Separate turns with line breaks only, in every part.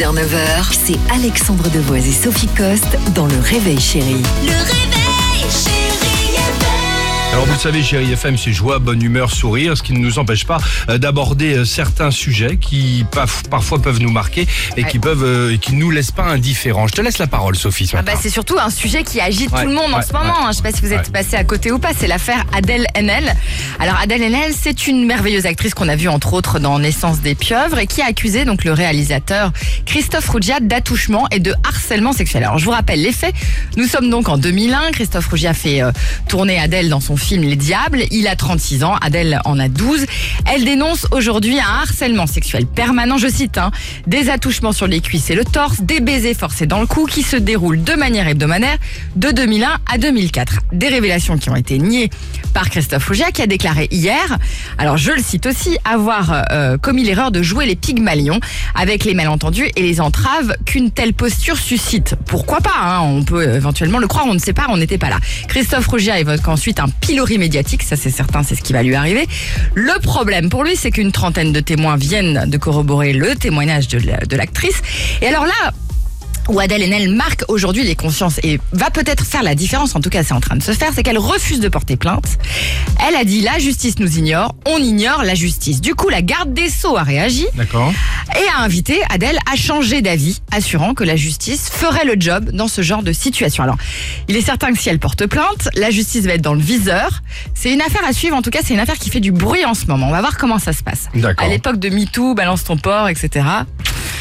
6h-9h, c'est Alexandre Devoise et Sophie Coste dans Le Réveil Chéri.
Le réveil.
Alors vous le savez, chérie FM, c'est joie, bonne humeur, sourire, ce qui ne nous empêche pas euh, d'aborder euh, certains sujets qui parfois peuvent nous marquer et qui peuvent euh, et qui nous laissent pas indifférents. Je te laisse la parole, Sophie. Ce
Ah bah, c'est surtout un sujet qui agite
Ouais,
tout le monde en
ouais,
ce moment.
ouais.
hein. Je sais pas si vous êtes passé à côté ou pas. C'est l'affaire Adèle Haenel. Alors Adèle Haenel, c'est une merveilleuse actrice qu'on a vue entre autres dans Naissance des pieuvres et qui a accusé donc le réalisateur Christophe Rougia d'attouchement et de harcèlement sexuel. Alors je vous rappelle les faits. Nous sommes donc en 2001. Christophe Rougia fait euh, tourner Adèle dans son film Les Diables. Il a 36 ans. Adèle en a 12. Elle dénonce aujourd'hui un harcèlement sexuel permanent. Je cite hein, des attouchements sur les cuisses et le torse, des baisers forcés dans le cou qui se déroulent de manière hebdomadaire de 2001 à 2004. Des révélations qui ont été niées par Christophe Rougia qui a déclaré hier, alors je le cite aussi, avoir euh, commis l'erreur de jouer les pygmalions avec les malentendus et les entraves qu'une telle posture suscite. Pourquoi pas hein, On peut éventuellement le croire, on ne sait pas, on n'était pas là. Christophe Rougia évoque ensuite un pilori médiatique, ça c'est certain, c'est ce qui va lui arriver. Le problème pour lui, c'est qu'une trentaine de témoins viennent de corroborer le témoignage de la- de l'actrice. Et alors là, où Adèle Haenel marque aujourd'hui les consciences et va peut-être faire la différence, en tout cas c'est en train de se faire, c'est qu'elle refuse de porter plainte. Elle a dit la justice nous ignore, on ignore la justice. Du coup, la garde des Sceaux a réagi et a invité Adèle à changer d'avis, assurant que la justice ferait le job dans ce genre de situation. Alors, il est certain que si elle porte plainte, la justice va être dans le viseur. C'est une affaire à suivre, en tout cas c'est une affaire qui fait du bruit en ce moment. On va voir comment ça se passe. À l'époque de MeToo, balance ton porc, etc.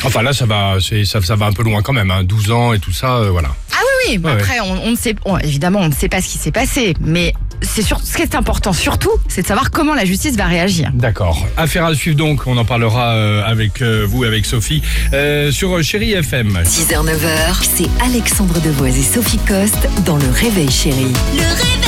Enfin là, ça va, c'est- ça, ça va un peu loin quand même. Hein. 12 ans et tout ça, euh, voilà.
Ah oui, oui.
Ouais,
après, on, on ne sait, on- évidemment, on ne sait pas ce qui s'est passé, mais c'est sur, ce qui est important surtout, c'est de savoir comment la justice va réagir.
D'accord. Affaire à suivre donc. On en parlera euh, avec euh, vous, avec Sophie, euh, sur Chérie FM.
6h-9h, c'est Alexandre Devoise et Sophie Coste dans Le Réveil Chéri.
Le réveil.